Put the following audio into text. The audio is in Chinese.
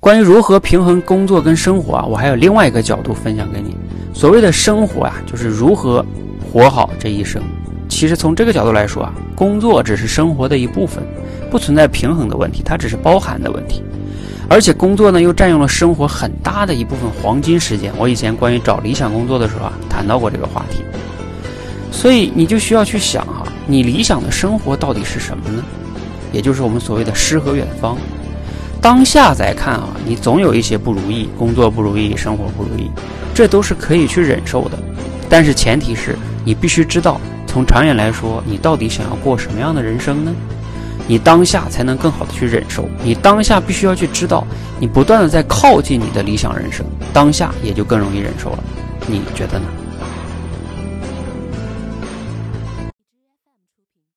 关于如何平衡工作跟生活啊，我还有另外一个角度分享给你。所谓的生活啊，就是如何活好这一生。其实从这个角度来说啊，工作只是生活的一部分，不存在平衡的问题，它只是包含的问题。而且工作呢，又占用了生活很大的一部分黄金时间。我以前关于找理想工作的时候啊，谈到过这个话题。所以你就需要去想哈，你理想的生活到底是什么呢？也就是我们所谓的诗和远方。当下再看啊，你总有一些不如意，工作不如意，生活不如意，这都是可以去忍受的。但是前提是你必须知道，从长远来说，你到底想要过什么样的人生呢？你当下才能更好的去忍受。你当下必须要去知道，你不断的在靠近你的理想人生，当下也就更容易忍受了。你觉得呢？